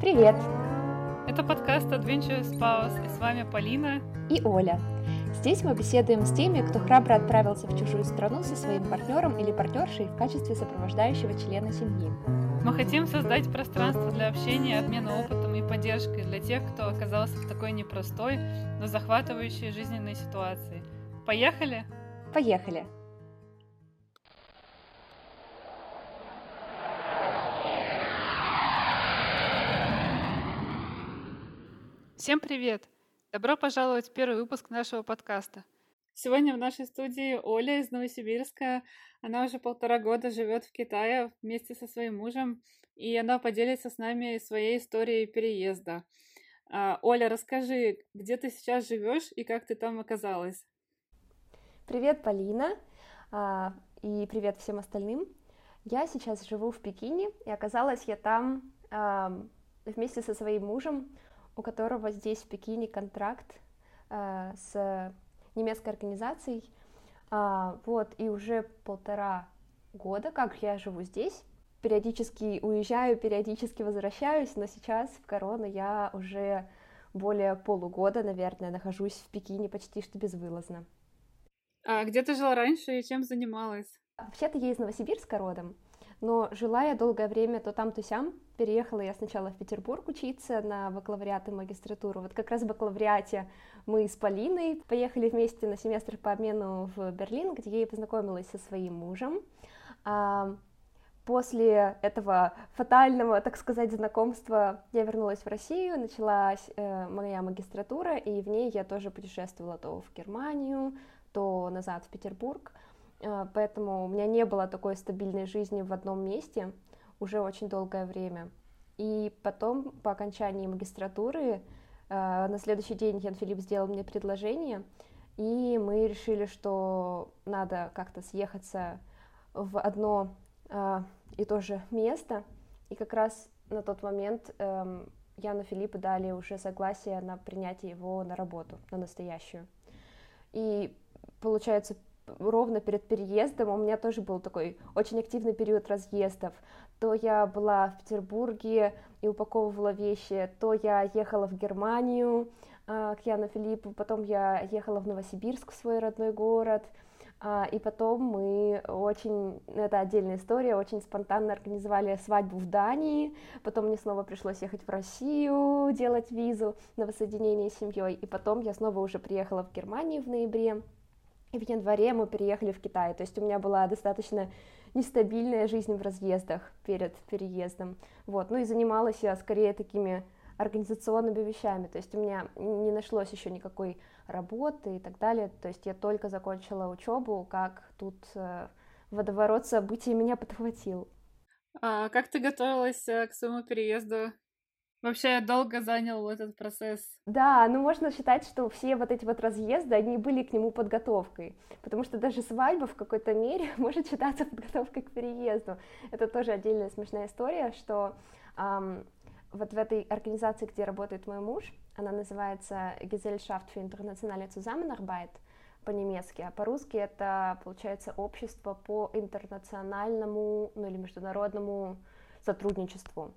Привет! Это подкаст Adventure Spouse, и с вами Полина и Оля. Здесь мы беседуем с теми, кто храбро отправился в чужую страну со своим партнером или партнершей в качестве сопровождающего члена семьи. Мы хотим создать пространство для общения, обмена опытом и поддержкой для тех, кто оказался в такой непростой, но захватывающей жизненной ситуации. Поехали? Поехали! Всем привет! Добро пожаловать в первый выпуск нашего подкаста. Сегодня в нашей студии Оля из Новосибирска. Она уже полтора года живет в Китае вместе со своим мужем, и она поделится с нами своей историей переезда. А, Оля, расскажи, где ты сейчас живешь и как ты там оказалась? Привет, Полина, а, и привет всем остальным. Я сейчас живу в Пекине, и оказалась я там вместе со своим мужем у которого здесь в Пекине контракт э, с немецкой организацией. А, вот, и уже полтора года, как я живу здесь. Периодически уезжаю, периодически возвращаюсь, но сейчас в корону я уже более полугода, наверное, нахожусь в Пекине почти что безвылазно. А где ты жила раньше и чем занималась? Вообще-то я из Новосибирска родом, но жила я долгое время то там, то сям. Переехала я сначала в Петербург учиться на бакалавриат и магистратуру. Вот как раз в бакалавриате мы с Полиной поехали вместе на семестр по обмену в Берлин, где я познакомилась со своим мужем. А, после этого фатального, так сказать, знакомства я вернулась в Россию, началась э, моя магистратура, и в ней я тоже путешествовала то в Германию, то назад в Петербург. А, поэтому у меня не было такой стабильной жизни в одном месте уже очень долгое время. И потом, по окончании магистратуры, а, на следующий день Ян Филипп сделал мне предложение, и мы решили, что надо как-то съехаться в одно а, и то же место. И как раз на тот момент эм, Яну Филиппу дали уже согласие на принятие его на работу, на настоящую. И получается, ровно перед переездом у меня тоже был такой очень активный период разъездов. То я была в Петербурге и упаковывала вещи, то я ехала в Германию э, к Яну Филиппу, потом я ехала в Новосибирск, в свой родной город, э, и потом мы очень, это отдельная история, очень спонтанно организовали свадьбу в Дании, потом мне снова пришлось ехать в Россию, делать визу на воссоединение с семьей, и потом я снова уже приехала в Германию в ноябре, и в январе мы переехали в Китай. То есть у меня была достаточно нестабильная жизнь в разъездах перед переездом. Вот. Ну и занималась я скорее такими организационными вещами. То есть у меня не нашлось еще никакой работы и так далее. То есть я только закончила учебу, как тут э, водоворот событий меня подхватил. А как ты готовилась э, к своему переезду Вообще долго занял этот процесс. Да, ну можно считать, что все вот эти вот разъезды, они были к нему подготовкой, потому что даже свадьба в какой-то мере может считаться подготовкой к переезду. Это тоже отдельная смешная история, что эм, вот в этой организации, где работает мой муж, она называется Gesellschaft für internationale Zusammenarbeit по-немецки, а по-русски это, получается, общество по интернациональному, ну или международному сотрудничеству.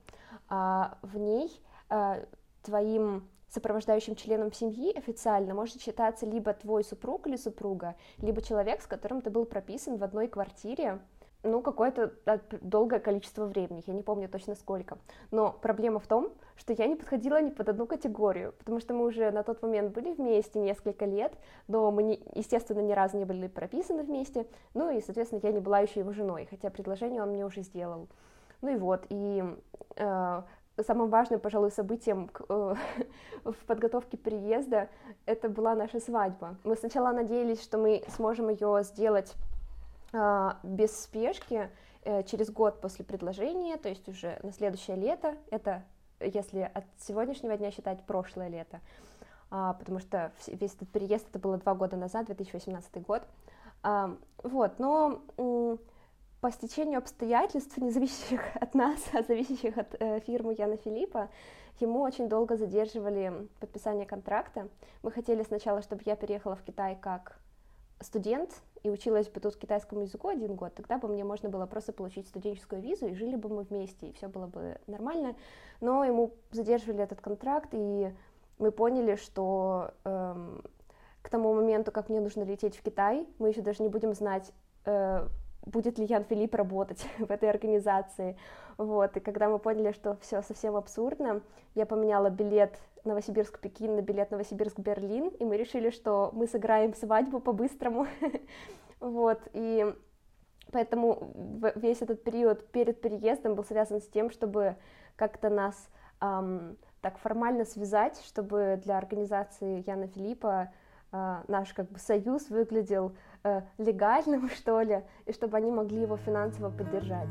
А, в ней а, твоим сопровождающим членом семьи официально может считаться либо твой супруг или супруга, либо человек, с которым ты был прописан в одной квартире, ну, какое-то долгое количество времени, я не помню точно сколько. Но проблема в том, что я не подходила ни под одну категорию, потому что мы уже на тот момент были вместе несколько лет, но мы, не, естественно, ни разу не были прописаны вместе, ну и, соответственно, я не была еще его женой, хотя предложение он мне уже сделал. Ну и вот, и э, самым важным, пожалуй, событием э, в подготовке переезда это была наша свадьба. Мы сначала надеялись, что мы сможем ее сделать э, без спешки э, через год после предложения, то есть уже на следующее лето. Это если от сегодняшнего дня считать прошлое лето, а, потому что весь этот переезд это было два года назад, 2018 год. А, вот, но по стечению обстоятельств, не зависящих от нас, а зависящих от э, фирмы Яна Филиппа, ему очень долго задерживали подписание контракта. Мы хотели сначала, чтобы я переехала в Китай как студент и училась бы тут китайскому языку один год, тогда бы мне можно было просто получить студенческую визу, и жили бы мы вместе, и все было бы нормально. Но ему задерживали этот контракт, и мы поняли, что эм, к тому моменту, как мне нужно лететь в Китай, мы еще даже не будем знать, э, будет ли Ян Филипп работать в этой организации. Вот, и когда мы поняли, что все совсем абсурдно, я поменяла билет Новосибирск-Пекин на билет Новосибирск-Берлин, и мы решили, что мы сыграем свадьбу по-быстрому. вот, и поэтому весь этот период перед переездом был связан с тем, чтобы как-то нас так формально связать, чтобы для организации Яна Филиппа э, наш как бы союз выглядел э, легальным, что ли, и чтобы они могли его финансово поддержать.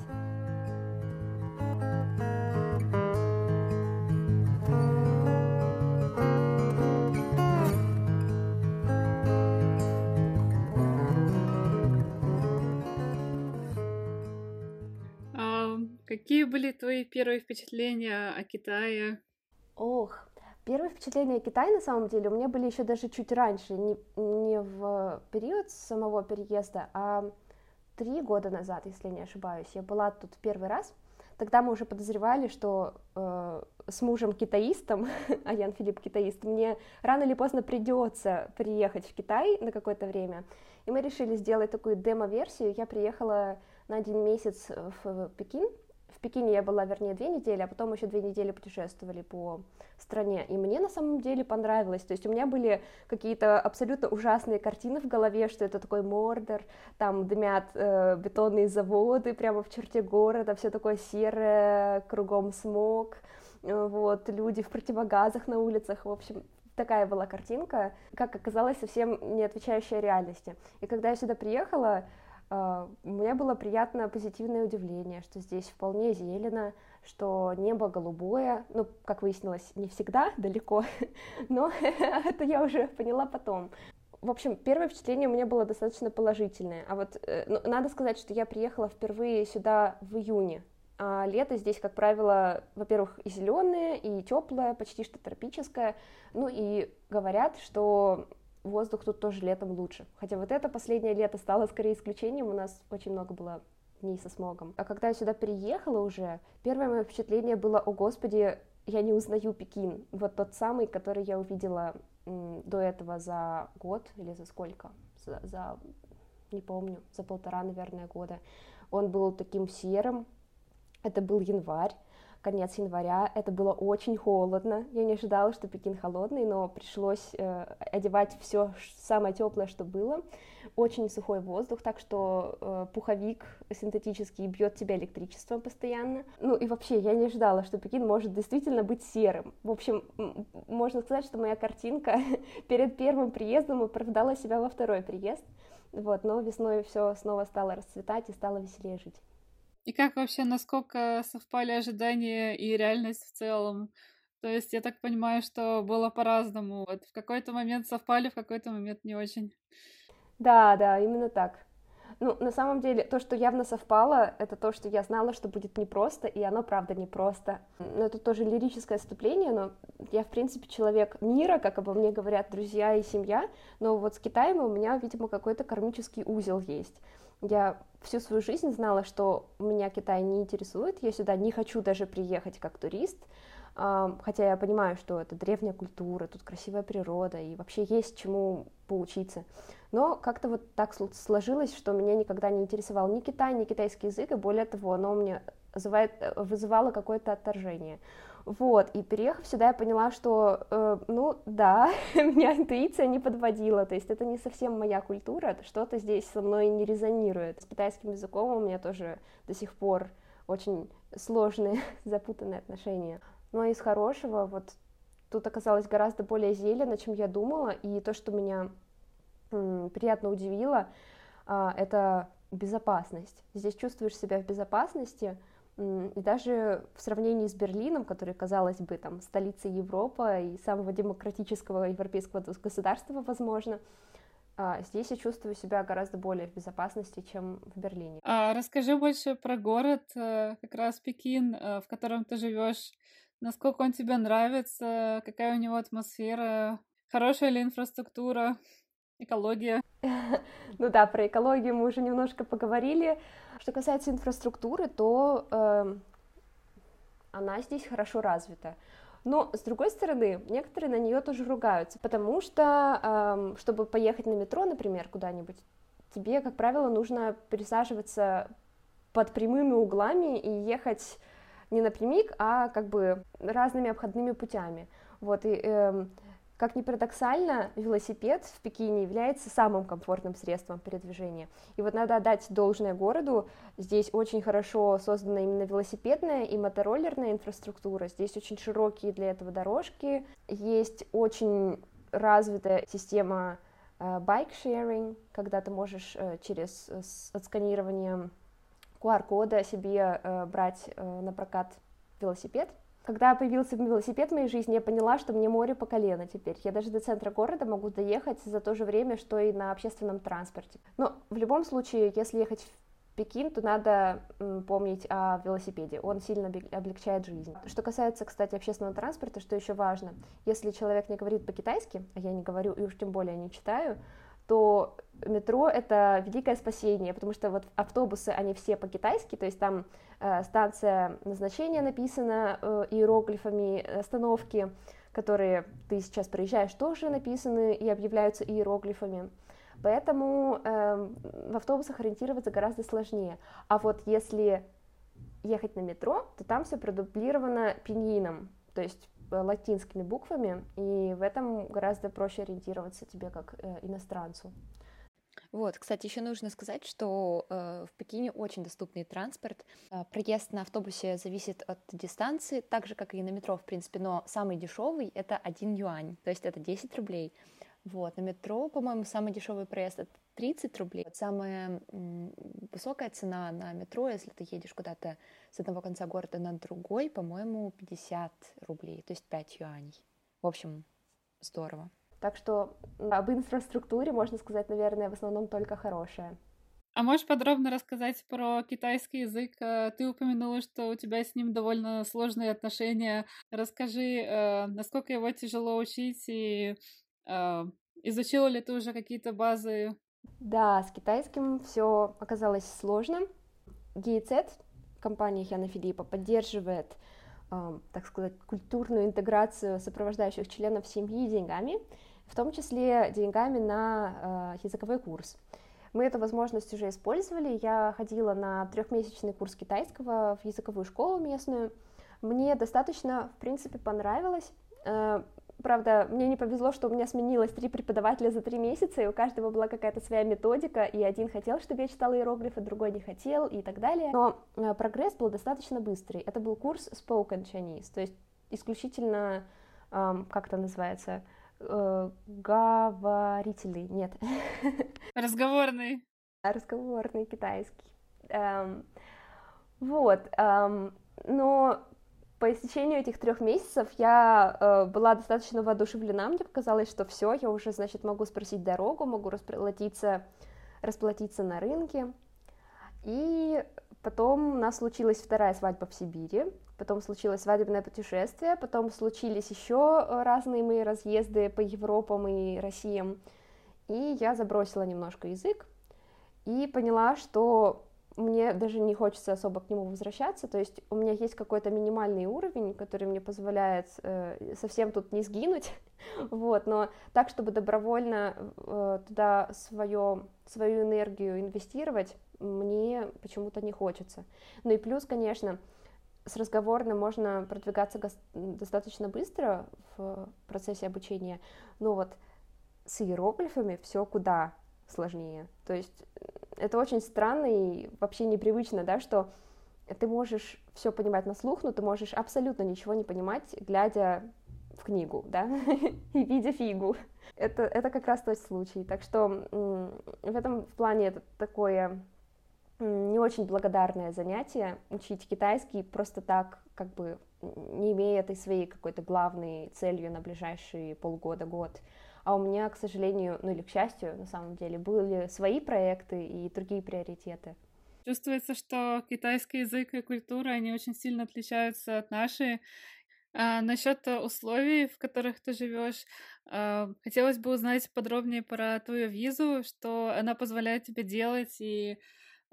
Какие были твои первые впечатления о Китае? Ох, первые впечатления о Китае на самом деле у меня были еще даже чуть раньше, не, не в период самого переезда, а три года назад, если не ошибаюсь. Я была тут первый раз. Тогда мы уже подозревали, что э, с мужем китаистом, а Ян Филипп китаист, мне рано или поздно придется приехать в Китай на какое-то время. И мы решили сделать такую демо-версию. Я приехала на один месяц в Пекин, в Пекине я была, вернее, две недели, а потом еще две недели путешествовали по стране. И мне на самом деле понравилось. То есть у меня были какие-то абсолютно ужасные картины в голове, что это такой мордор, там дымят э, бетонные заводы прямо в черте города, все такое серое, кругом смог, э, вот, люди в противогазах на улицах, в общем, такая была картинка, как оказалось, совсем не отвечающая реальности. И когда я сюда приехала, У меня было приятное позитивное удивление, что здесь вполне зелено, что небо голубое, ну, как выяснилось, не всегда далеко, но это я уже поняла потом. В общем, первое впечатление у меня было достаточно положительное. А вот э, ну, надо сказать, что я приехала впервые сюда в июне. А лето здесь, как правило, во-первых, и зеленое, и теплое, почти что тропическое. Ну и говорят, что воздух тут тоже летом лучше. Хотя вот это последнее лето стало скорее исключением, у нас очень много было дней со смогом. А когда я сюда приехала уже, первое мое впечатление было, о господи, я не узнаю Пекин. Вот тот самый, который я увидела до этого за год или за сколько? За, за, не помню, за полтора, наверное, года. Он был таким серым, это был январь, конец января. Это было очень холодно. Я не ожидала, что Пекин холодный, но пришлось э, одевать все самое теплое, что было. Очень сухой воздух, так что э, пуховик синтетический бьет тебя электричеством постоянно. Ну и вообще, я не ожидала, что Пекин может действительно быть серым. В общем, можно сказать, что моя картинка перед первым приездом оправдала себя во второй приезд. Вот, но весной все снова стало расцветать и стало веселее жить. И как вообще, насколько совпали ожидания и реальность в целом? То есть я так понимаю, что было по-разному. Вот в какой-то момент совпали, в какой-то момент не очень. Да, да, именно так. Ну, на самом деле, то, что явно совпало, это то, что я знала, что будет непросто, и оно, правда, непросто. Но это тоже лирическое отступление, но я, в принципе, человек мира, как обо мне говорят друзья и семья, но вот с Китаем у меня, видимо, какой-то кармический узел есть. Я всю свою жизнь знала, что меня Китай не интересует, я сюда не хочу даже приехать как турист, хотя я понимаю, что это древняя культура, тут красивая природа и вообще есть чему поучиться. Но как-то вот так сложилось, что меня никогда не интересовал ни Китай, ни китайский язык, и более того, оно мне вызывает, вызывало какое-то отторжение. Вот, и переехав сюда, я поняла, что, э, ну, да, меня интуиция не подводила, то есть это не совсем моя культура, что-то здесь со мной не резонирует. С китайским языком у меня тоже до сих пор очень сложные, запутанные отношения. Но из хорошего, вот тут оказалось гораздо более зелено, чем я думала, и то, что меня м, приятно удивило, э, это безопасность. Здесь чувствуешь себя в безопасности, и даже в сравнении с Берлином, который, казалось бы, там, столицей Европы и самого демократического европейского государства, возможно, а, здесь я чувствую себя гораздо более в безопасности, чем в Берлине. А, расскажи больше про город, э, как раз Пекин, э, в котором ты живешь. Насколько он тебе нравится, какая у него атмосфера, хорошая ли инфраструктура? экология. Ну да, про экологию мы уже немножко поговорили. Что касается инфраструктуры, то э, она здесь хорошо развита. Но, с другой стороны, некоторые на нее тоже ругаются, потому что, э, чтобы поехать на метро, например, куда-нибудь, тебе, как правило, нужно пересаживаться под прямыми углами и ехать не напрямик, а как бы разными обходными путями. Вот, и э, как ни парадоксально, велосипед в Пекине является самым комфортным средством передвижения. И вот надо отдать должное городу, здесь очень хорошо создана именно велосипедная и мотороллерная инфраструктура, здесь очень широкие для этого дорожки, есть очень развитая система байк-шеринг, когда ты можешь э, через э, отсканирование QR-кода себе э, брать на прокат велосипед, когда появился велосипед в моей жизни, я поняла, что мне море по колено теперь. Я даже до центра города могу доехать за то же время, что и на общественном транспорте. Но в любом случае, если ехать в Пекин, то надо помнить о велосипеде. Он сильно облегчает жизнь. Что касается, кстати, общественного транспорта, что еще важно, если человек не говорит по-китайски, а я не говорю и уж тем более не читаю, то метро — это великое спасение, потому что вот автобусы, они все по-китайски, то есть там э, станция назначения написана э, иероглифами, остановки, которые ты сейчас проезжаешь, тоже написаны и объявляются иероглифами. Поэтому э, в автобусах ориентироваться гораздо сложнее. А вот если ехать на метро, то там все продублировано пиньином, то есть Э, латинскими буквами, и в этом гораздо проще ориентироваться тебе как э, иностранцу. Вот, кстати, еще нужно сказать, что э, в Пекине очень доступный транспорт. Э, проезд на автобусе зависит от дистанции, так же, как и на метро, в принципе, но самый дешевый это 1 юань, то есть это 10 рублей. Вот, на метро, по-моему, самый дешевый проезд это 30 рублей. Самая высокая цена на метро, если ты едешь куда-то с одного конца города на другой, по-моему, 50 рублей, то есть 5 юаней. В общем, здорово. Так что об инфраструктуре можно сказать, наверное, в основном только хорошее. А можешь подробно рассказать про китайский язык? Э, ты упомянула, что у тебя с ним довольно сложные отношения. Расскажи, э, насколько его тяжело учить и а, изучила ли ты уже какие-то базы? Да, с китайским все оказалось сложно. GIZ, компания Хяна Филиппа, поддерживает, э, так сказать, культурную интеграцию сопровождающих членов семьи деньгами, в том числе деньгами на э, языковой курс. Мы эту возможность уже использовали. Я ходила на трехмесячный курс китайского в языковую школу местную. Мне достаточно, в принципе, понравилось. Правда, мне не повезло, что у меня сменилось три преподавателя за три месяца, и у каждого была какая-то своя методика, и один хотел, чтобы я читала иероглифы, другой не хотел, и так далее. Но э, прогресс был достаточно быстрый. Это был курс Spoken Chinese, то есть исключительно, эм, как это называется, э, говорительный, нет. Разговорный. Разговорный китайский. Эм, вот, эм, но по истечению этих трех месяцев я э, была достаточно воодушевлена, мне показалось, что все, я уже, значит, могу спросить дорогу, могу расплатиться, расплатиться на рынке. И потом у нас случилась вторая свадьба в Сибири, потом случилось свадебное путешествие, потом случились еще э, разные мои разъезды по Европам и Россиям. И я забросила немножко язык и поняла, что мне даже не хочется особо к нему возвращаться, то есть у меня есть какой-то минимальный уровень, который мне позволяет э, совсем тут не сгинуть, вот, но так, чтобы добровольно э, туда свое, свою энергию инвестировать, мне почему-то не хочется. Ну и плюс, конечно, с разговорным можно продвигаться достаточно быстро в процессе обучения, но вот с иероглифами все куда сложнее. То есть это очень странно и вообще непривычно, да, что ты можешь все понимать на слух, но ты можешь абсолютно ничего не понимать, глядя в книгу, да, и видя фигу. Это, это как раз тот случай. Так что в этом плане это такое не очень благодарное занятие учить китайский просто так, как бы не имея этой своей какой-то главной целью на ближайшие полгода-год а у меня, к сожалению, ну или к счастью, на самом деле, были свои проекты и другие приоритеты. Чувствуется, что китайский язык и культура, они очень сильно отличаются от нашей. А насчет условий, в которых ты живешь, а, хотелось бы узнать подробнее про твою визу, что она позволяет тебе делать и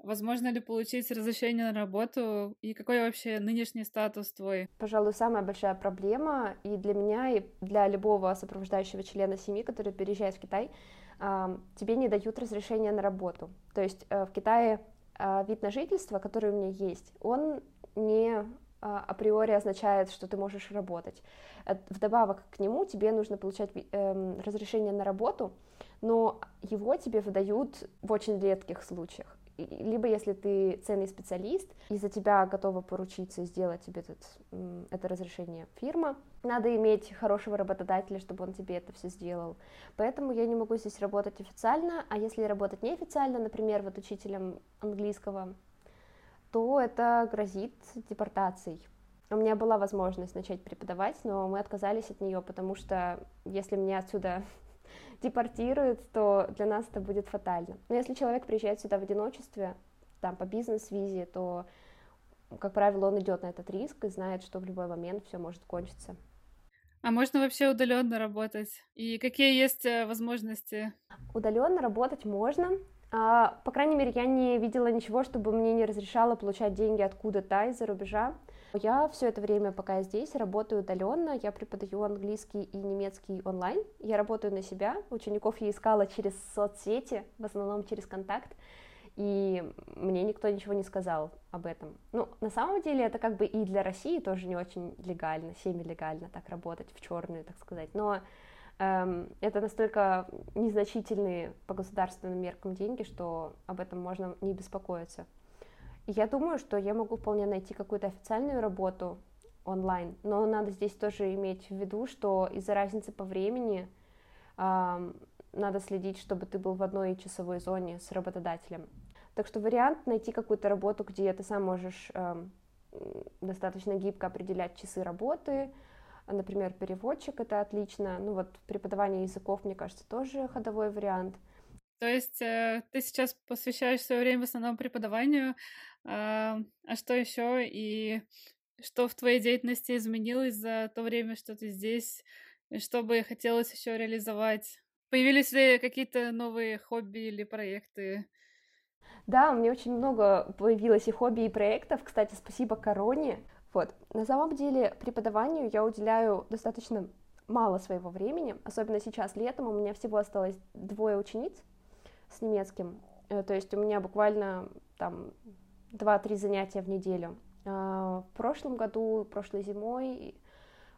Возможно ли получить разрешение на работу и какой вообще нынешний статус твой? Пожалуй, самая большая проблема и для меня, и для любого сопровождающего члена семьи, который переезжает в Китай, тебе не дают разрешения на работу. То есть э, в Китае а, вид на жительство, который у меня есть, он не априори означает, что ты можешь работать. Э, вдобавок к нему тебе нужно получать эм, разрешение на работу, но его тебе выдают в очень редких случаях либо если ты ценный специалист, и за тебя готова поручиться сделать тебе этот, это разрешение фирма, надо иметь хорошего работодателя, чтобы он тебе это все сделал. Поэтому я не могу здесь работать официально, а если работать неофициально, например, вот учителем английского, то это грозит депортацией. У меня была возможность начать преподавать, но мы отказались от нее, потому что если мне отсюда депортируют, то для нас это будет фатально. Но если человек приезжает сюда в одиночестве, там, по бизнес-визе, то, как правило, он идет на этот риск и знает, что в любой момент все может кончиться. А можно вообще удаленно работать? И какие есть э, возможности? Удаленно работать можно. А, по крайней мере, я не видела ничего, чтобы мне не разрешало получать деньги откуда-то из-за рубежа. Я все это время, пока я здесь, работаю удаленно. Я преподаю английский и немецкий онлайн. Я работаю на себя. Учеников я искала через соцсети, в основном через контакт. И мне никто ничего не сказал об этом. Ну, на самом деле, это как бы и для России тоже не очень легально, семи-легально так работать в черную, так сказать. Но это настолько незначительные по государственным меркам деньги, что об этом можно не беспокоиться. Я думаю, что я могу вполне найти какую-то официальную работу онлайн, но надо здесь тоже иметь в виду, что из-за разницы по времени э, надо следить, чтобы ты был в одной часовой зоне с работодателем. Так что вариант найти какую-то работу, где ты сам можешь э, достаточно гибко определять часы работы, например, переводчик это отлично, ну вот преподавание языков, мне кажется, тоже ходовой вариант. То есть э, ты сейчас посвящаешь свое время в основном преподаванию, а, а что еще и что в твоей деятельности изменилось за то время, что ты здесь, и что бы хотелось еще реализовать? Появились ли какие-то новые хобби или проекты? Да, у меня очень много появилось и хобби, и проектов. Кстати, спасибо Короне. Вот. На самом деле преподаванию я уделяю достаточно мало своего времени, особенно сейчас летом. У меня всего осталось двое учениц с немецким. Э, то есть у меня буквально там 2-3 занятия в неделю. А, в прошлом году, прошлой зимой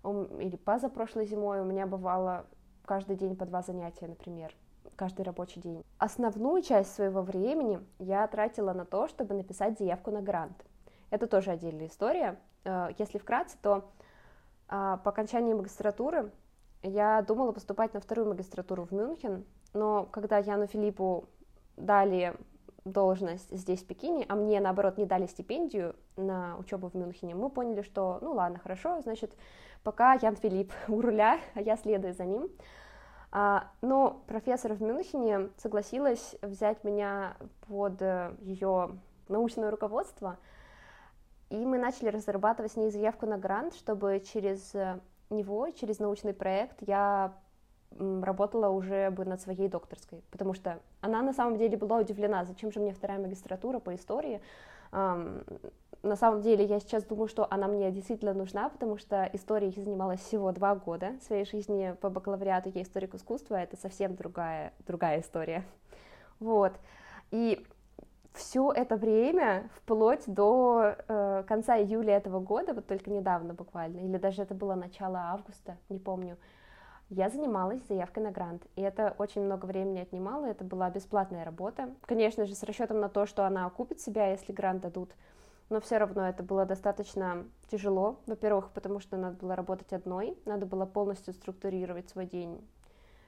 или позапрошлой зимой у меня бывало каждый день по два занятия, например, каждый рабочий день. Основную часть своего времени я тратила на то, чтобы написать заявку на грант. Это тоже отдельная история. А, если вкратце, то а, по окончании магистратуры я думала поступать на вторую магистратуру в Мюнхен, но когда Яну Филиппу дали должность здесь, в Пекине, а мне, наоборот, не дали стипендию на учебу в Мюнхене, мы поняли, что, ну ладно, хорошо, значит, пока Ян Филипп у руля, а я следую за ним. А, но профессор в Мюнхене согласилась взять меня под э, ее научное руководство, и мы начали разрабатывать с ней заявку на грант, чтобы через э, него, через научный проект я работала уже бы над своей докторской, потому что она на самом деле была удивлена, зачем же мне вторая магистратура по истории. На самом деле я сейчас думаю, что она мне действительно нужна, потому что историей я занималась всего два года своей жизни по бакалавриату, я историк искусства, это совсем другая, другая история. Вот. И все это время, вплоть до э, конца июля этого года, вот только недавно буквально, или даже это было начало августа, не помню, я занималась заявкой на грант, и это очень много времени отнимало, это была бесплатная работа, конечно же, с расчетом на то, что она окупит себя, если грант дадут, но все равно это было достаточно тяжело, во-первых, потому что надо было работать одной, надо было полностью структурировать свой день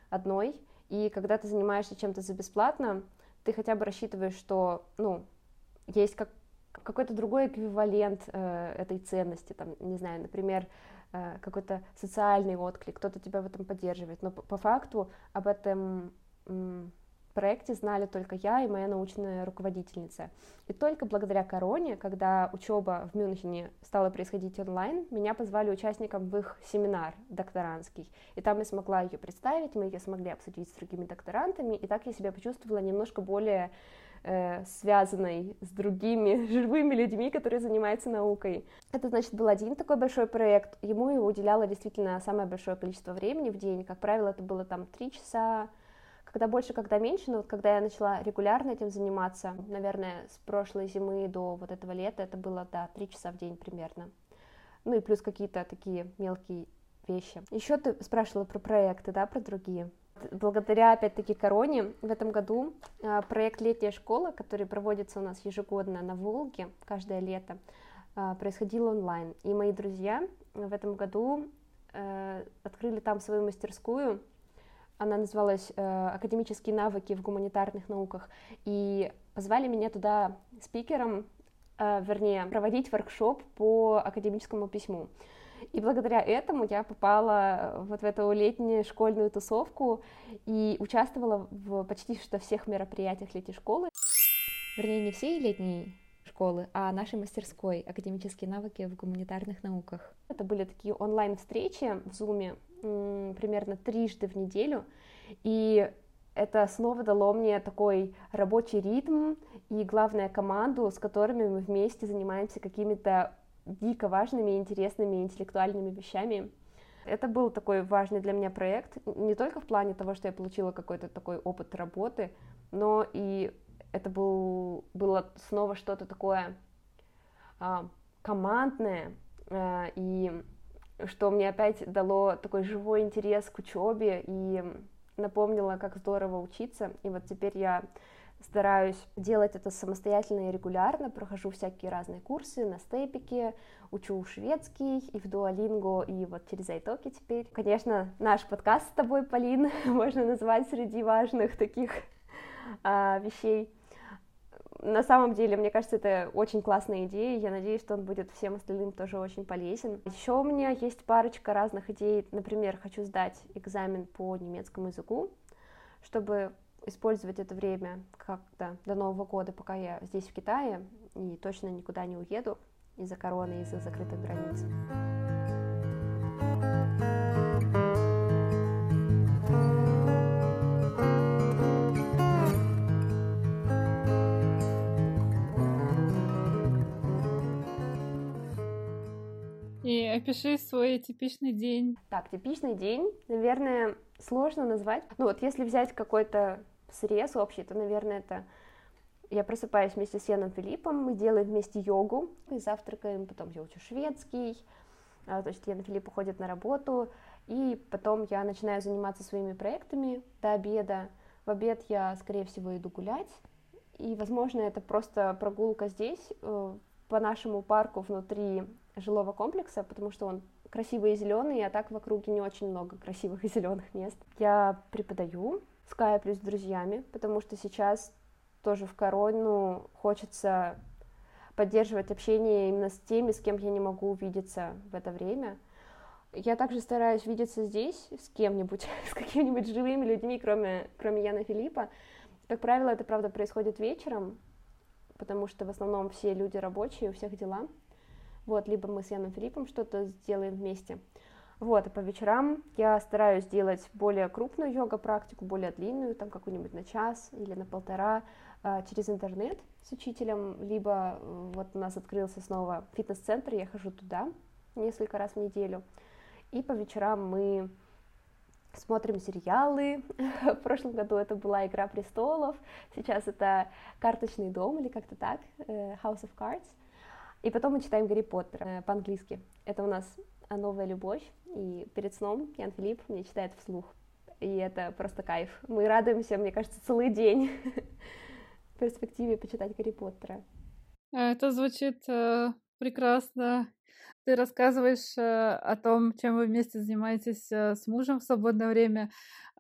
одной, и когда ты занимаешься чем-то за бесплатно, ты хотя бы рассчитываешь, что, ну, есть как какой-то другой эквивалент э, этой ценности, там, не знаю, например, Э, какой-то социальный отклик, кто-то тебя в этом поддерживает. Но по, по факту об этом проекте знали только я и моя научная руководительница. И только благодаря короне, когда учеба в Мюнхене стала происходить онлайн, меня позвали участникам в их семинар докторантский. И там я смогла ее представить, мы ее смогли обсудить с другими докторантами, и так я себя почувствовала немножко более э, связанной с другими живыми людьми, которые занимаются наукой. Это, значит, был один такой большой проект. Ему его уделяло действительно самое большое количество времени в день. Как правило, это было там три часа, когда больше, когда меньше, но вот когда я начала регулярно этим заниматься, наверное, с прошлой зимы до вот этого лета, это было, да, три часа в день примерно. Ну и плюс какие-то такие мелкие вещи. Еще ты спрашивала про проекты, да, про другие благодаря, опять-таки, короне в этом году а, проект «Летняя школа», который проводится у нас ежегодно на Волге каждое лето, а, происходил онлайн. И мои друзья в этом году э, открыли там свою мастерскую. Она называлась э, «Академические навыки в гуманитарных науках». И позвали меня туда спикером, э, вернее, проводить воркшоп по академическому письму. И благодаря этому я попала вот в эту летнюю школьную тусовку и участвовала в почти что всех мероприятиях летней школы. Вернее, не всей летней школы, а нашей мастерской «Академические навыки в гуманитарных науках». Это были такие онлайн-встречи в Зуме примерно трижды в неделю, и это снова дало мне такой рабочий ритм и, главное, команду, с которыми мы вместе занимаемся какими-то дико важными, интересными, интеллектуальными вещами. Это был такой важный для меня проект, не только в плане того, что я получила какой-то такой опыт работы, но и это был, было снова что-то такое а, командное, а, и что мне опять дало такой живой интерес к учебе и напомнило, как здорово учиться. И вот теперь я стараюсь делать это самостоятельно и регулярно, прохожу всякие разные курсы на степике, учу шведский и в дуалинго, и вот через айтоки теперь. Конечно, наш подкаст с тобой, Полин, можно назвать среди важных таких а, вещей. На самом деле, мне кажется, это очень классная идея, я надеюсь, что он будет всем остальным тоже очень полезен. Еще у меня есть парочка разных идей, например, хочу сдать экзамен по немецкому языку, чтобы использовать это время как-то до Нового года, пока я здесь, в Китае, и точно никуда не уеду из-за короны, из-за закрытых границ. И опиши свой типичный день. Так, типичный день, наверное, сложно назвать. Ну вот если взять какой-то срез общий, то, наверное, это я просыпаюсь вместе с Яном Филиппом, мы делаем вместе йогу, и завтракаем, потом я учу шведский, есть Ян Филипп уходит на работу, и потом я начинаю заниматься своими проектами до обеда. В обед я, скорее всего, иду гулять, и, возможно, это просто прогулка здесь, э, по нашему парку внутри жилого комплекса, потому что он красивый и зеленый, а так в округе не очень много красивых и зеленых мест. Я преподаю, скайплюсь с друзьями, потому что сейчас тоже в корону хочется поддерживать общение именно с теми, с кем я не могу увидеться в это время. Я также стараюсь видеться здесь с кем-нибудь, с какими-нибудь живыми людьми, кроме, кроме Яна Филиппа. Как правило, это, правда, происходит вечером, потому что в основном все люди рабочие, у всех дела. Вот, либо мы с Яном Филиппом что-то сделаем вместе. Вот, и по вечерам я стараюсь делать более крупную йога-практику, более длинную, там какую-нибудь на час или на полтора, а, через интернет с учителем, либо э, вот у нас открылся снова фитнес-центр, я хожу туда несколько раз в неделю, и по вечерам мы смотрим сериалы. В прошлом году это была «Игра престолов», сейчас это «Карточный дом» или как-то так, э, «House of Cards», и потом мы читаем «Гарри Поттера» э, по-английски. Это у нас новая любовь, и перед сном Ян Филипп мне читает вслух. И это просто кайф. Мы радуемся, мне кажется, целый день в перспективе почитать Гарри Поттера. А, это звучит э, прекрасно. Ты рассказываешь э, о том, чем вы вместе занимаетесь э, с мужем в свободное время.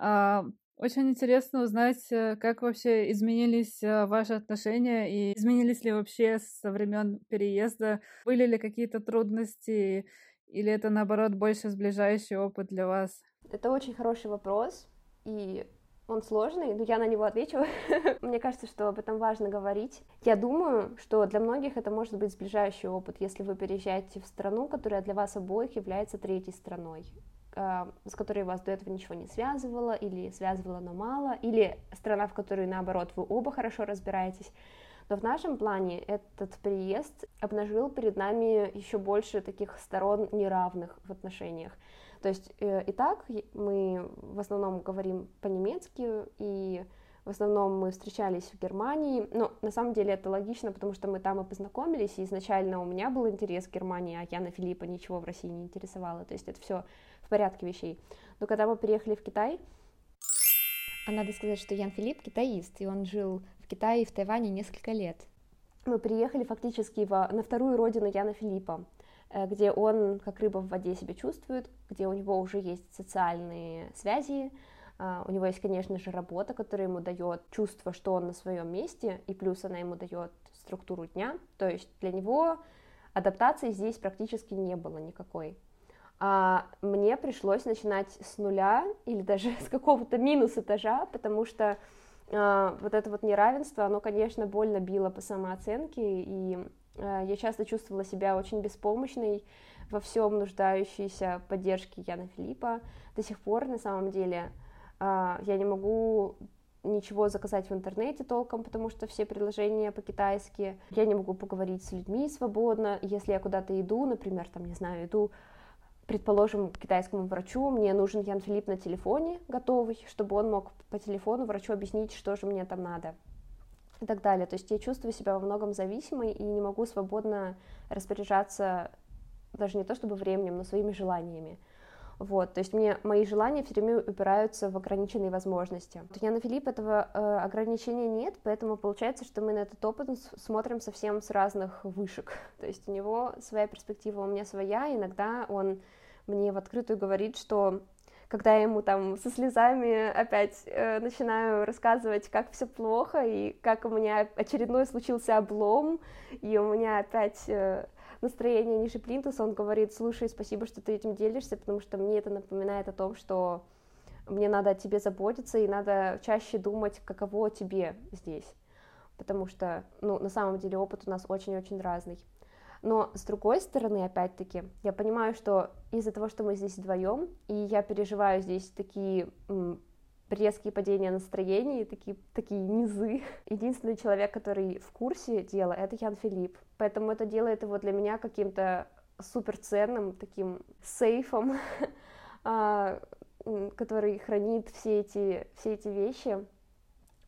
Э, очень интересно узнать, э, как вообще изменились э, ваши отношения и изменились ли вообще со времен переезда. Были ли какие-то трудности или это, наоборот, больше сближающий опыт для вас? Это очень хороший вопрос, и он сложный, но я на него отвечу. Мне кажется, что об этом важно говорить. Я думаю, что для многих это может быть сближающий опыт, если вы переезжаете в страну, которая для вас обоих является третьей страной с которой вас до этого ничего не связывало, или связывало, но мало, или страна, в которой, наоборот, вы оба хорошо разбираетесь. Но в нашем плане этот приезд обнажил перед нами еще больше таких сторон неравных в отношениях. То есть э, и так мы в основном говорим по-немецки, и в основном мы встречались в Германии. Но на самом деле это логично, потому что мы там и познакомились, и изначально у меня был интерес к Германии, а Яна Филиппа ничего в России не интересовало. То есть это все порядке вещей. Но когда мы приехали в Китай, а надо сказать, что Ян Филипп китаист, и он жил в Китае и в Тайване несколько лет. Мы приехали фактически в, на вторую родину Яна Филиппа. Э, где он как рыба в воде себя чувствует, где у него уже есть социальные связи, а, у него есть, конечно же, работа, которая ему дает чувство, что он на своем месте, и плюс она ему дает структуру дня. То есть для него адаптации здесь практически не было никакой. А мне пришлось начинать с нуля или даже с какого-то минус этажа, потому что а, вот это вот неравенство, оно, конечно, больно било по самооценке, и Э, я часто чувствовала себя очень беспомощной во всем нуждающейся поддержке Яна Филиппа. До сих пор, на самом деле, э, я не могу ничего заказать в интернете толком, потому что все предложения по-китайски. Я не могу поговорить с людьми свободно. Если я куда-то иду, например, там, не знаю, иду, предположим, китайскому врачу, мне нужен Ян Филипп на телефоне готовый, чтобы он мог по телефону врачу объяснить, что же мне там надо и так далее. То есть я чувствую себя во многом зависимой и не могу свободно распоряжаться даже не то чтобы временем, но своими желаниями. Вот, то есть мне мои желания все время упираются в ограниченные возможности. У Яна Филипп этого э, ограничения нет, поэтому получается, что мы на этот опыт смотрим совсем с разных вышек. То есть у него своя перспектива, у меня своя. Иногда он мне в открытую говорит, что когда я ему там со слезами опять э, начинаю рассказывать, как все плохо, и как у меня очередной случился облом, и у меня опять э, настроение ниже плинтуса, он говорит, слушай, спасибо, что ты этим делишься, потому что мне это напоминает о том, что мне надо о тебе заботиться, и надо чаще думать, каково тебе здесь, потому что, ну, на самом деле опыт у нас очень-очень разный. Но с другой стороны, опять-таки, я понимаю, что из-за того, что мы здесь вдвоем, и я переживаю здесь такие резкие падения настроения, такие, такие низы. Единственный человек, который в курсе дела, это Ян Филипп. Поэтому это делает его для меня каким-то суперценным, таким сейфом, а, который хранит все эти, все эти вещи.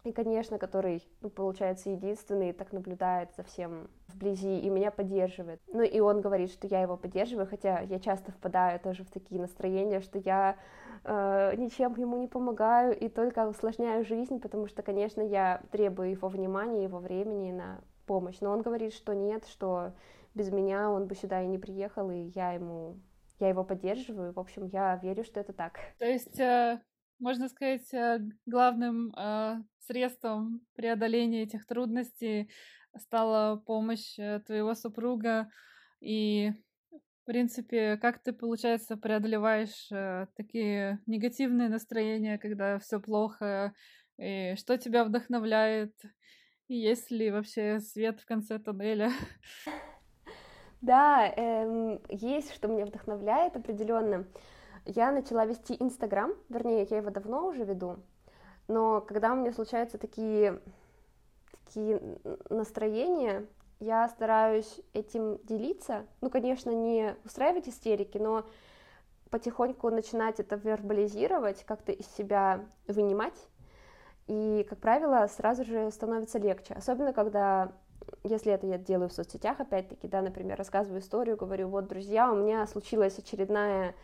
И, конечно, который, ну, получается, единственный так наблюдает за всем вблизи и меня поддерживает. Ну и он говорит, что я его поддерживаю, хотя я часто впадаю тоже в такие настроения, что я э, ничем ему не помогаю и только усложняю жизнь, потому что, конечно, я требую его внимания, его времени на помощь. Но он говорит, что нет, что без меня он бы сюда и не приехал, и я ему я его поддерживаю. В общем, я верю, что это так. То есть э, можно сказать, э, главным э, средством преодоления этих трудностей стала помощь э, твоего супруга. И, в принципе, как ты, получается, преодолеваешь такие негативные настроения, когда все плохо, и что тебя вдохновляет, и есть ли вообще свет в конце туннеля? Да, эм, есть, что меня вдохновляет определенно я начала вести Инстаграм, вернее, я его давно уже веду, но когда у меня случаются такие, такие настроения, я стараюсь этим делиться, ну, конечно, не устраивать истерики, но потихоньку начинать это вербализировать, как-то из себя вынимать, и, как правило, сразу же становится легче, особенно когда если это я делаю в соцсетях, опять-таки, да, например, рассказываю историю, говорю, вот, друзья, у меня случилась очередная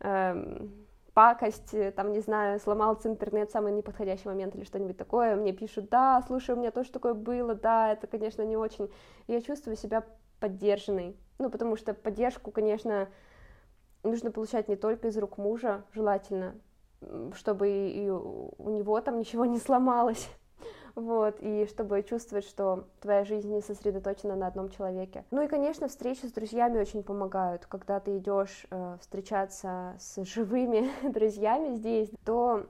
эм, пакость, э, там, не знаю, сломался интернет в самый неподходящий момент или что-нибудь такое, мне пишут, да, слушай, у меня тоже такое было, да, это, конечно, не очень, я чувствую себя поддержанной, ну, потому что поддержку, конечно, нужно получать не только из рук мужа, желательно, чтобы и у него там ничего не сломалось, вот, и чтобы чувствовать, что твоя жизнь не сосредоточена на одном человеке. Ну и, конечно, встречи с друзьями очень помогают, когда ты идешь э, встречаться с живыми друзьями здесь, то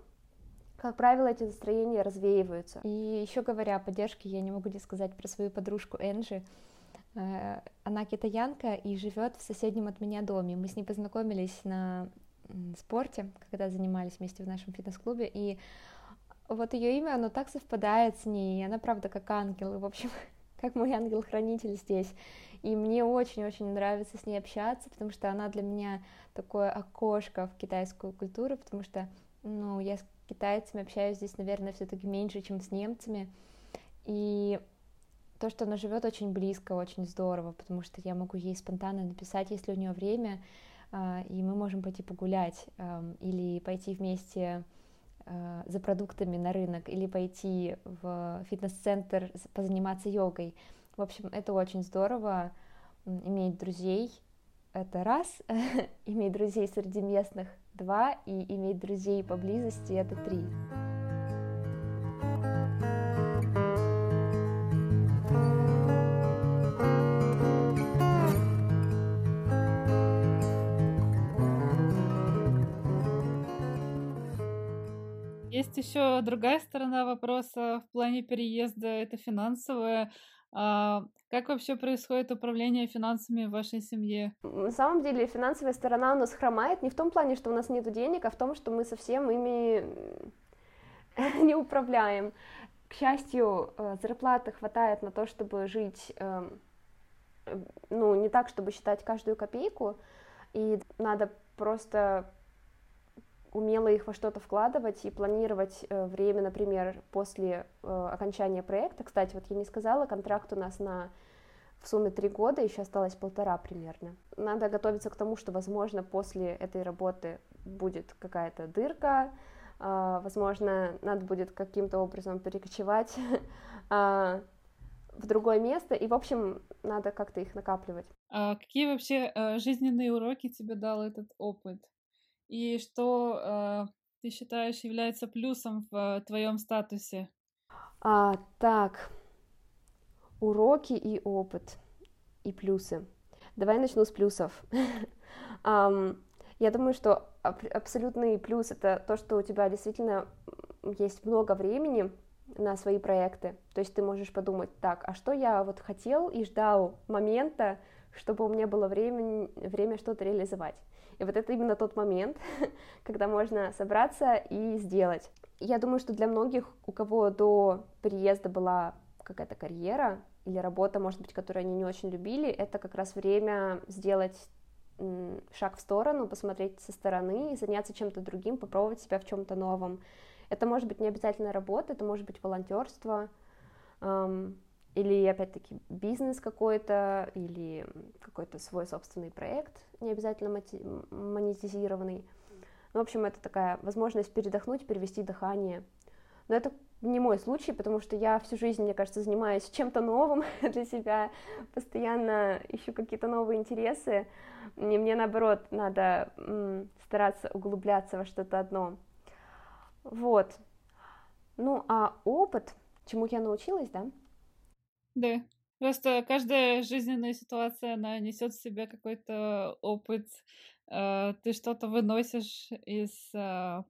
как правило, эти настроения развеиваются. И еще говоря о поддержке, я не могу не сказать про свою подружку Энджи. Э, она китаянка и живет в соседнем от меня доме. Мы с ней познакомились на спорте, когда занимались вместе в нашем фитнес-клубе, и вот ее имя, оно так совпадает с ней, она, правда, как ангел, и, в общем, как мой ангел-хранитель здесь. И мне очень-очень нравится с ней общаться, потому что она для меня такое окошко в китайскую культуру, потому что, ну, я с китайцами общаюсь здесь, наверное, все-таки меньше, чем с немцами. И то, что она живет очень близко, очень здорово, потому что я могу ей спонтанно написать, если у нее время, а, и мы можем пойти погулять или пойти вместе за продуктами на рынок или пойти в фитнес-центр позаниматься йогой. В общем, это очень здорово иметь друзей, это раз, иметь друзей среди местных два, и иметь друзей поблизости это три. Есть еще другая сторона вопроса в плане переезда, это финансовая. А, как вообще происходит управление финансами в вашей семье? На самом деле финансовая сторона у нас хромает не в том плане, что у нас нет денег, а в том, что мы совсем ими не управляем. К счастью, э, зарплаты хватает на то, чтобы жить, эм, ну, не так, чтобы считать каждую копейку, и надо просто умело их во что-то вкладывать и планировать э, время, например, после э, окончания проекта. Кстати, вот я не сказала, контракт у нас на в сумме три года, еще осталось полтора примерно. Надо готовиться к тому, что, возможно, после этой работы будет какая-то дырка, э, возможно, надо будет каким-то образом перекочевать э, в другое место, и, в общем, надо как-то их накапливать. А какие вообще э, жизненные уроки тебе дал этот опыт? И что э, ты считаешь является плюсом в э, твоем статусе? А, так, уроки и опыт и плюсы. Давай начну с плюсов. я думаю, что абсолютный плюс это то, что у тебя действительно есть много времени на свои проекты. То есть ты можешь подумать, так, а что я вот хотел и ждал момента, чтобы у меня было время, время что-то реализовать. И вот это именно тот момент, когда можно собраться и сделать. Я думаю, что для многих, у кого до переезда была какая-то карьера или работа, может быть, которую они не очень любили, это как раз время сделать шаг в сторону, посмотреть со стороны, заняться чем-то другим, попробовать себя в чем-то новом. Это может быть не обязательно работа, это может быть волонтерство, или, опять-таки, бизнес какой-то, или какой-то свой собственный проект, не обязательно монетизированный. Ну, в общем, это такая возможность передохнуть, перевести дыхание. Но это не мой случай, потому что я всю жизнь, мне кажется, занимаюсь чем-то новым для себя, постоянно ищу какие-то новые интересы. И мне, наоборот, надо стараться углубляться во что-то одно. Вот. Ну, а опыт, чему я научилась, да, да. Просто каждая жизненная ситуация, она несет в себе какой-то опыт. Э, ты что-то выносишь из э,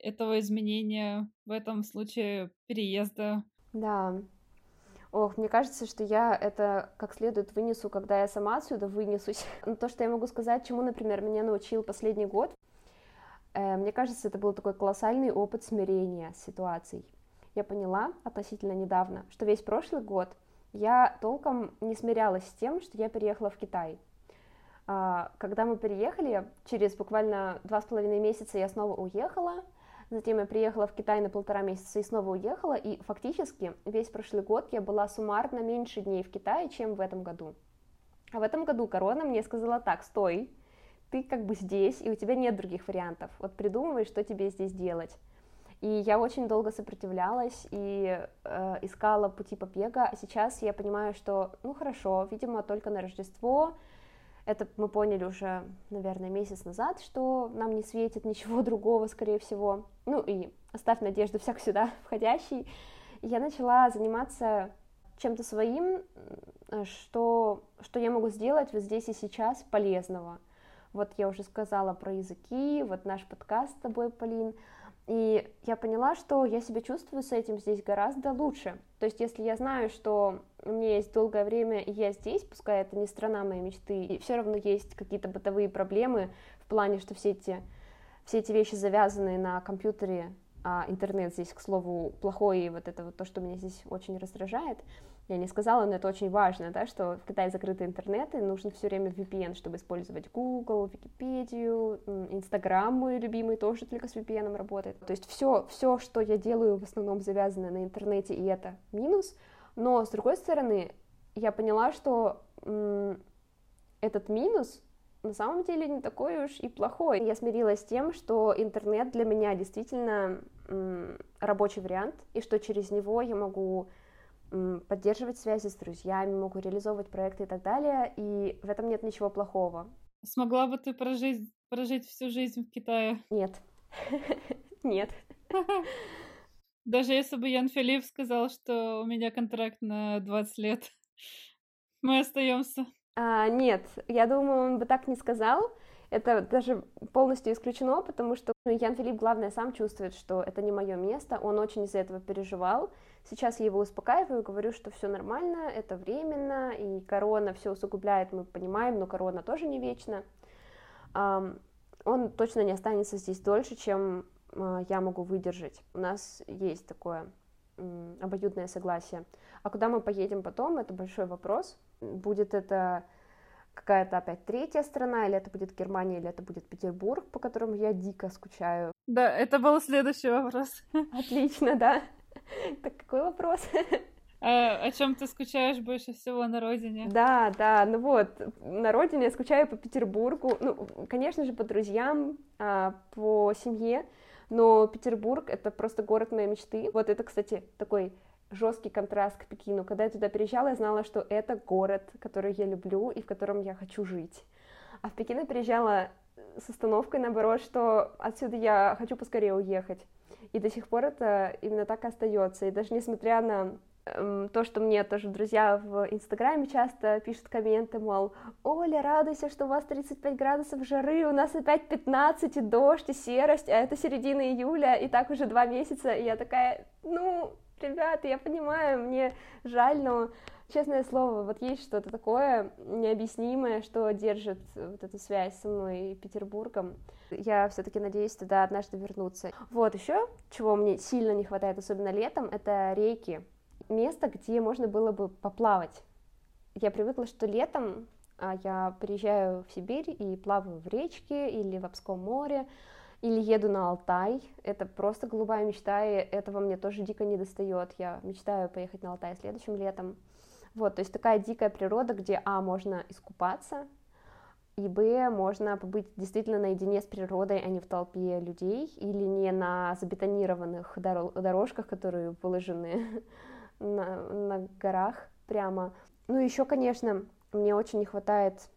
этого изменения, в этом случае переезда. Да. Ох, мне кажется, что я это как следует вынесу, когда я сама отсюда вынесусь. Но то, что я могу сказать, чему, например, меня научил последний год, э, мне кажется, это был такой колоссальный опыт смирения с ситуацией. Я поняла относительно недавно, что весь прошлый год я толком не смирялась с тем, что я переехала в Китай. А, когда мы переехали, через буквально два с половиной месяца я снова уехала, затем я приехала в Китай на полтора месяца и снова уехала, и фактически весь прошлый год я была суммарно меньше дней в Китае, чем в этом году. А в этом году корона мне сказала так, стой, ты как бы здесь, и у тебя нет других вариантов, вот придумывай, что тебе здесь делать. И я очень долго сопротивлялась и э, искала пути побега, а сейчас я понимаю, что, ну хорошо, видимо, только на Рождество, это мы поняли уже, наверное, месяц назад, что нам не светит ничего другого, скорее всего. Ну и оставь надежду всяк сюда входящий. я начала заниматься чем-то своим, что, что я могу сделать вот здесь и сейчас полезного. Вот я уже сказала про языки, вот наш подкаст с тобой, Полин, И я поняла, что я себя чувствую с этим здесь гораздо лучше. То есть, если я знаю, что у меня есть долгое время, и я здесь, пускай это не страна моей мечты, и все равно есть какие-то бытовые проблемы в плане, что все эти, все эти вещи завязаны на компьютере, а интернет здесь, к слову, плохой, и вот это вот то, что меня здесь очень раздражает, я не сказала, но это очень важно, да, что в Китае закрыты интернет, и нужно все время VPN, чтобы использовать Google, Википедию, Инстаграм мой любимый тоже только с VPN работает. То есть все, все, что я делаю, в основном завязано на интернете, и это минус. Но с другой стороны, я поняла, что этот минус на самом деле не такой уж и плохой. Я смирилась с тем, что интернет для меня действительно рабочий вариант, и что через него я могу поддерживать связи с друзьями, могу реализовывать проекты и так далее, и в этом нет ничего плохого. Смогла бы ты прожить, прожить всю жизнь в Китае? Нет. Нет. Даже если бы Ян Филипп сказал, что у меня контракт на 20 лет, мы остаемся. А, нет, я думаю, он бы так не сказал. Это даже полностью исключено, потому что ну, Ян Филипп, главное, сам чувствует, что это не мое место. Он очень из-за этого переживал. Сейчас я его успокаиваю, говорю, что все нормально, это временно, и корона все усугубляет, мы понимаем, но корона тоже не вечна. Он точно не останется здесь дольше, чем а, я могу выдержать. У нас есть такое обоюдное согласие. А куда мы поедем потом, это большой вопрос. Будет это какая-то опять третья страна, или это будет Германия, или это будет Петербург, по которому я дико скучаю. Да, это был следующий вопрос. Отлично, да. Так какой вопрос? А, о чем ты скучаешь больше всего на родине? Да, да, ну вот, на родине я скучаю по Петербургу, ну, конечно же, по друзьям, а, по семье, но Петербург — это просто город моей мечты. Вот это, кстати, такой жесткий контраст к Пекину. Когда я туда приезжала, я знала, что это город, который я люблю и в котором я хочу жить. А в Пекин я приезжала с установкой, наоборот, что отсюда я хочу поскорее уехать. И до сих пор это именно так и остается. И даже несмотря на эм, то, что мне тоже друзья в Инстаграме часто пишут комменты, мол, Оля, радуйся, что у вас 35 градусов жары, у нас опять 15, и дождь, и серость, а это середина июля, и так уже два месяца, и я такая, ну, ребята, я понимаю, мне жаль, но честное слово, вот есть что-то такое необъяснимое, что держит вот эту связь со мной и Петербургом. Я все-таки надеюсь туда однажды вернуться. Вот еще, чего мне сильно не хватает, особенно летом, это реки. Место, где можно было бы поплавать. Я привыкла, что летом а, я приезжаю в Сибирь и плаваю в речке или в Обском море, или еду на Алтай. Это просто голубая мечта, и этого мне тоже дико не достает. Я мечтаю поехать на Алтай следующим летом. Вот, то есть такая дикая природа, где, а, можно искупаться, и б, можно побыть действительно наедине с природой, а не в толпе людей, или не на забетонированных дорожках, которые выложены на, на горах прямо. Ну, еще, конечно, мне очень не хватает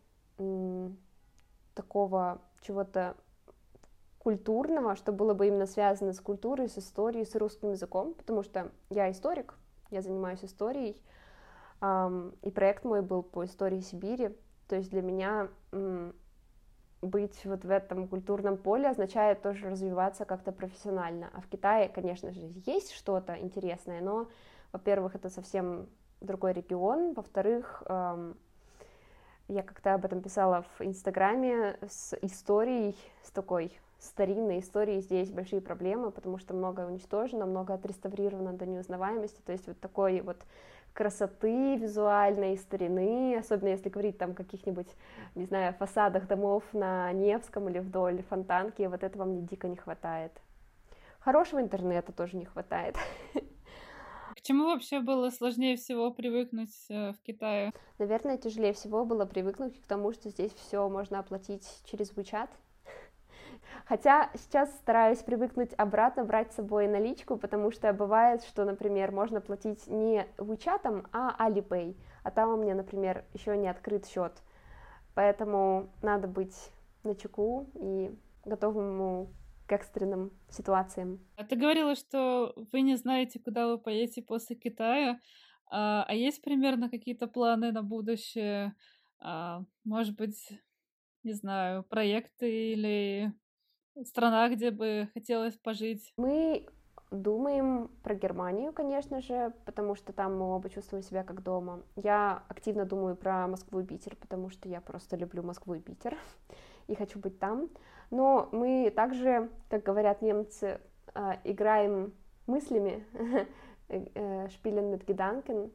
такого чего-то культурного, что было бы именно связано с культурой, с историей, с русским языком, потому что я историк, я занимаюсь историей, и проект мой был по истории Сибири, то есть для меня быть вот в этом культурном поле означает тоже развиваться как-то профессионально. А в Китае, конечно же, есть что-то интересное, но, во-первых, это совсем другой регион, во-вторых, я как-то об этом писала в Инстаграме с историей, с такой старинной историей. Здесь большие проблемы, потому что многое уничтожено, много отреставрировано до неузнаваемости, то есть вот такой вот красоты визуальной, старины, особенно если говорить там о каких-нибудь, не знаю, фасадах домов на Невском или вдоль Фонтанки, вот этого мне дико не хватает. Хорошего интернета тоже не хватает. К чему вообще было сложнее всего привыкнуть э, в Китае? Наверное, тяжелее всего было привыкнуть к тому, что здесь все можно оплатить через WeChat, Хотя сейчас стараюсь привыкнуть обратно брать с собой наличку, потому что бывает, что, например, можно платить не WeChat, а Alipay, а там у меня, например, еще не открыт счет. Поэтому надо быть на чеку и готовому к экстренным ситуациям. А ты говорила, что вы не знаете, куда вы поедете после Китая. А, а есть примерно какие-то планы на будущее? А, может быть, не знаю, проекты или страна, где бы хотелось пожить? Мы думаем про Германию, конечно же, потому что там мы оба чувствуем себя как дома. Я активно думаю про Москву и Питер, потому что я просто люблю Москву и Питер и хочу быть там. Но мы также, как говорят немцы, э, играем мыслями, шпилен mit Gedanken,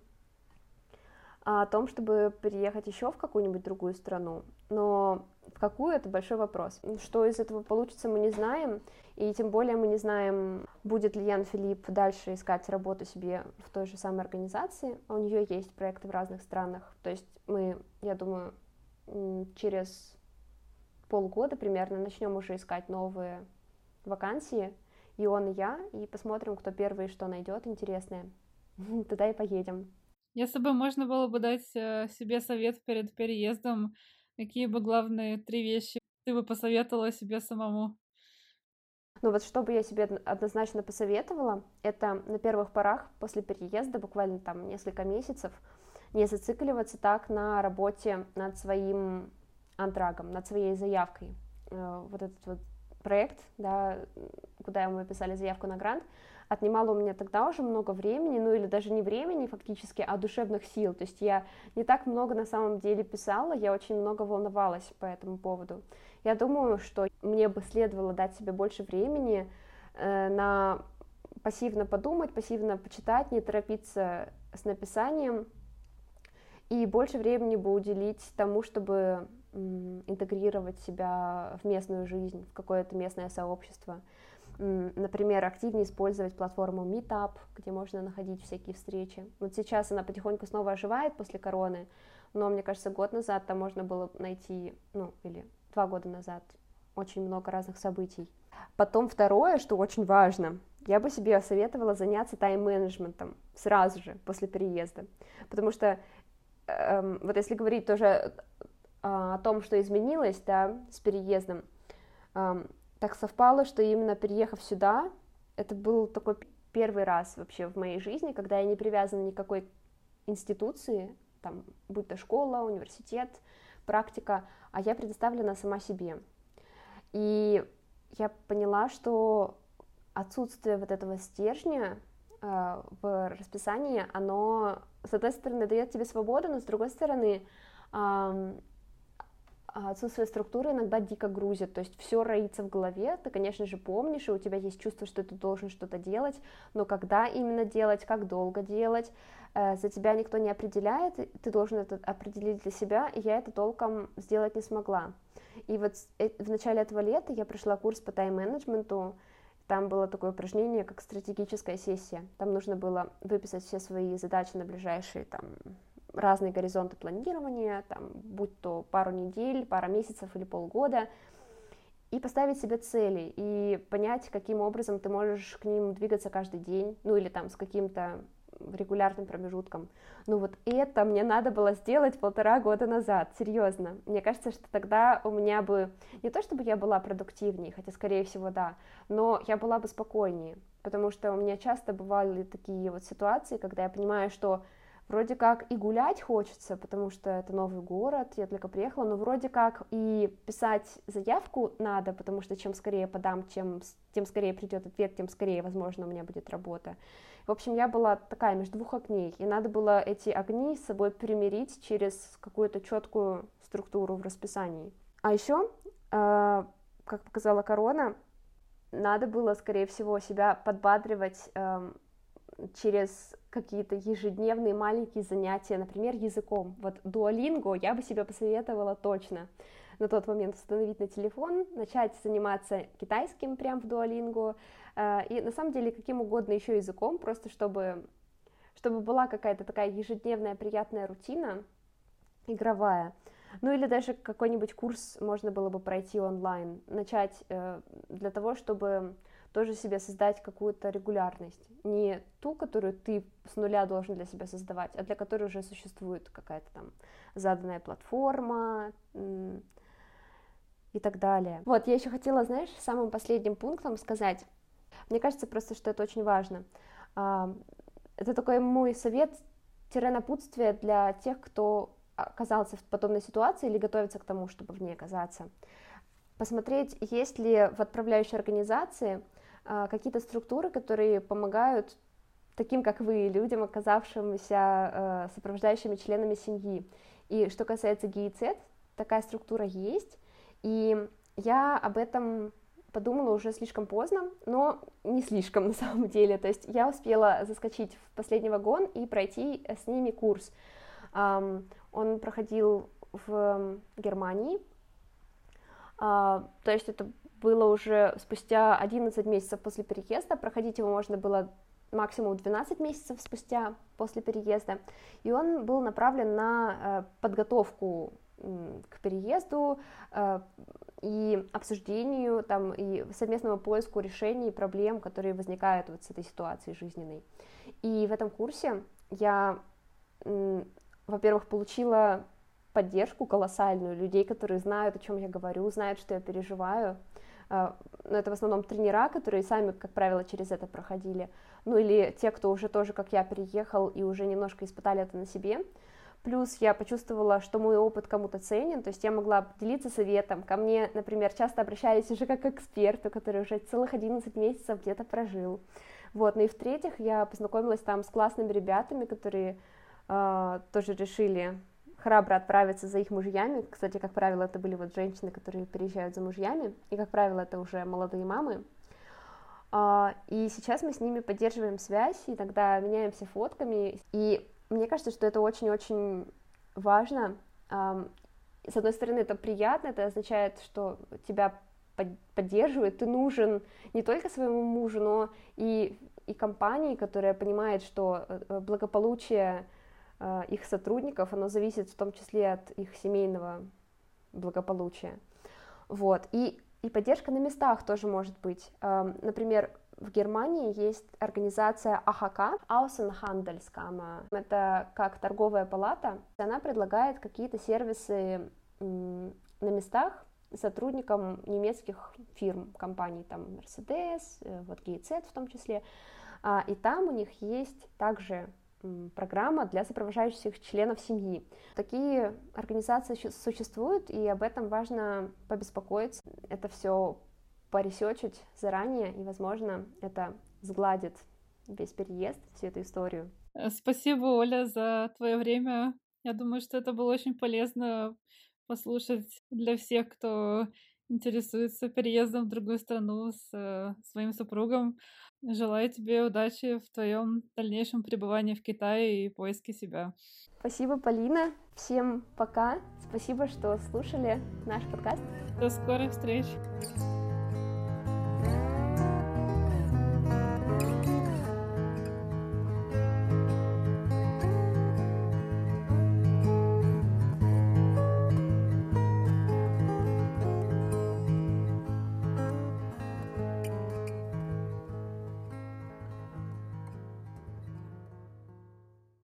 о том, чтобы переехать еще в какую-нибудь другую страну. Но в какую это большой вопрос. Что из этого получится, мы не знаем, и тем более мы не знаем, будет ли Ян Филипп дальше искать работу себе в той же самой организации. У нее есть проекты в разных странах. То есть мы, я думаю, через полгода примерно начнем уже искать новые вакансии, и он, и я, и посмотрим, кто первый что найдет интересное. Туда и поедем. Если бы можно было бы дать э, себе совет перед переездом, какие бы главные три вещи ты бы посоветовала себе самому? Ну вот что бы я себе однозначно посоветовала, это на первых порах после переезда, буквально там несколько месяцев, не зацикливаться так на работе над своим антрагом, над своей заявкой. Э, вот этот вот проект, да, куда мы писали заявку на грант, отнимало у меня тогда уже много времени, ну или даже не времени фактически, а душевных сил. То есть я не так много на самом деле писала, я очень много волновалась по этому поводу. Я думаю, что мне бы следовало дать себе больше времени э, на пассивно подумать, пассивно почитать, не торопиться с написанием, и больше времени бы уделить тому, чтобы интегрировать себя в местную жизнь, в какое-то местное сообщество. Например, активнее использовать платформу Meetup, где можно находить всякие встречи. Вот сейчас она потихоньку снова оживает после короны, но мне кажется, год назад там можно было найти, ну, или два года назад, очень много разных событий. Потом второе, что очень важно, я бы себе советовала заняться тайм-менеджментом сразу же после переезда, потому что эм, вот если говорить тоже а, о том, что изменилось, да, с переездом, так совпало, что именно переехав сюда, это был такой первый раз вообще в моей жизни, когда я не привязана никакой институции, там, будь то школа, университет, практика, а я предоставлена сама себе. И я поняла, что отсутствие вот этого стержня э, в расписании, оно, с одной стороны, дает тебе свободу, но с другой стороны, э, отсутствие структуры иногда дико грузит, то есть все роится в голове, ты, конечно же, помнишь, и у тебя есть чувство, что ты должен что-то делать, но когда именно делать, как долго делать, э, за тебя никто не определяет, ты должен это определить для себя, и я это толком сделать не смогла. И вот э, в начале этого лета я прошла курс по тайм-менеджменту, там было такое упражнение, как стратегическая сессия. Там нужно было выписать все свои задачи на ближайшие там, разные горизонты планирования, там, будь то пару недель, пара месяцев или полгода, и поставить себе цели, и понять, каким образом ты можешь к ним двигаться каждый день, ну или там с каким-то регулярным промежутком. Ну вот это мне надо было сделать полтора года назад, серьезно. Мне кажется, что тогда у меня бы, не то чтобы я была продуктивнее, хотя скорее всего да, но я была бы спокойнее, потому что у меня часто бывали такие вот ситуации, когда я понимаю, что вроде как и гулять хочется, потому что это новый город, я только приехала, но вроде как и писать заявку надо, потому что чем скорее подам, чем, тем скорее придет ответ, тем скорее, возможно, у меня будет работа. В общем, я была такая между двух огней, и надо было эти огни с собой примирить через какую-то четкую структуру в расписании. А еще, э, как показала корона, надо было, скорее всего, себя подбадривать э, через какие-то ежедневные маленькие занятия, например, языком. Вот Duolingo я бы себе посоветовала точно на тот момент установить на телефон, начать заниматься китайским прям в Duolingo, э, и на самом деле каким угодно еще языком, просто чтобы, чтобы была какая-то такая ежедневная приятная рутина, игровая. Ну или даже какой-нибудь курс можно было бы пройти онлайн, начать э, для того, чтобы тоже себе создать какую-то регулярность. Не ту, которую ты с нуля должен для себя создавать, а для которой уже существует какая-то там заданная платформа и так далее. Вот, я еще хотела, знаешь, самым последним пунктом сказать, мне кажется просто, что это очень важно. А, это такой мой совет, напутствие для тех, кто оказался в подобной ситуации или готовится к тому, чтобы в ней оказаться. посмотреть, есть ли в отправляющей организации какие-то структуры, которые помогают таким, как вы, людям, оказавшимся а, сопровождающими членами семьи. И что касается ГИЦ, такая структура есть, и я об этом подумала уже слишком поздно, но не слишком на самом деле. То есть я успела заскочить в последний вагон и пройти с ними курс. Он проходил в Германии, а, то есть это было уже спустя 11 месяцев после переезда, проходить его можно было максимум 12 месяцев спустя после переезда, и он был направлен на э, подготовку к переезду э, и обсуждению там и совместному поиску решений проблем, которые возникают вот с этой ситуацией жизненной. И в этом курсе я, во-первых, получила поддержку колоссальную людей, которые знают, о чем я говорю, знают, что я переживаю. А, но это в основном тренера, которые сами, как правило, через это проходили. Ну или те, кто уже тоже, как я, переехал и уже немножко испытали это на себе. Плюс я почувствовала, что мой опыт кому-то ценен, то есть я могла делиться советом. Ко мне, например, часто обращались уже как к эксперту, который уже целых 11 месяцев где-то прожил. Вот, ну и в-третьих, я познакомилась там с классными ребятами, которые э, тоже решили храбро отправиться за их мужьями. Кстати, как правило, это были вот женщины, которые переезжают за мужьями, и, как правило, это уже молодые мамы. А, и сейчас мы с ними поддерживаем связь, иногда меняемся фотками, и мне кажется, что это очень-очень важно. С одной стороны, это приятно, это означает, что тебя поддерживают, ты нужен не только своему мужу, но и, и компании, которая понимает, что э, благополучие их сотрудников, оно зависит в том числе от их семейного благополучия. Вот. И, и поддержка на местах тоже может быть. Эм, например, в Германии есть организация АХК, Außenhandelskammer. Это как торговая палата. Она предлагает какие-то сервисы на местах сотрудникам немецких фирм, компаний, там Mercedes, э, вот GIZ в том числе. А, и там у них есть также программа для сопровождающих членов семьи. Такие организации существуют, и об этом важно побеспокоиться. Это все поресечить заранее, и, возможно, это сгладит весь переезд, всю эту историю. Спасибо, Оля, за твое время. Я думаю, что это было очень полезно послушать для всех, кто интересуется переездом в другую страну с э, своим супругом. Желаю тебе удачи в твоем дальнейшем пребывании в Китае и поиске себя. Спасибо, Полина. Всем пока. Спасибо, что слушали наш подкаст. До скорых встреч.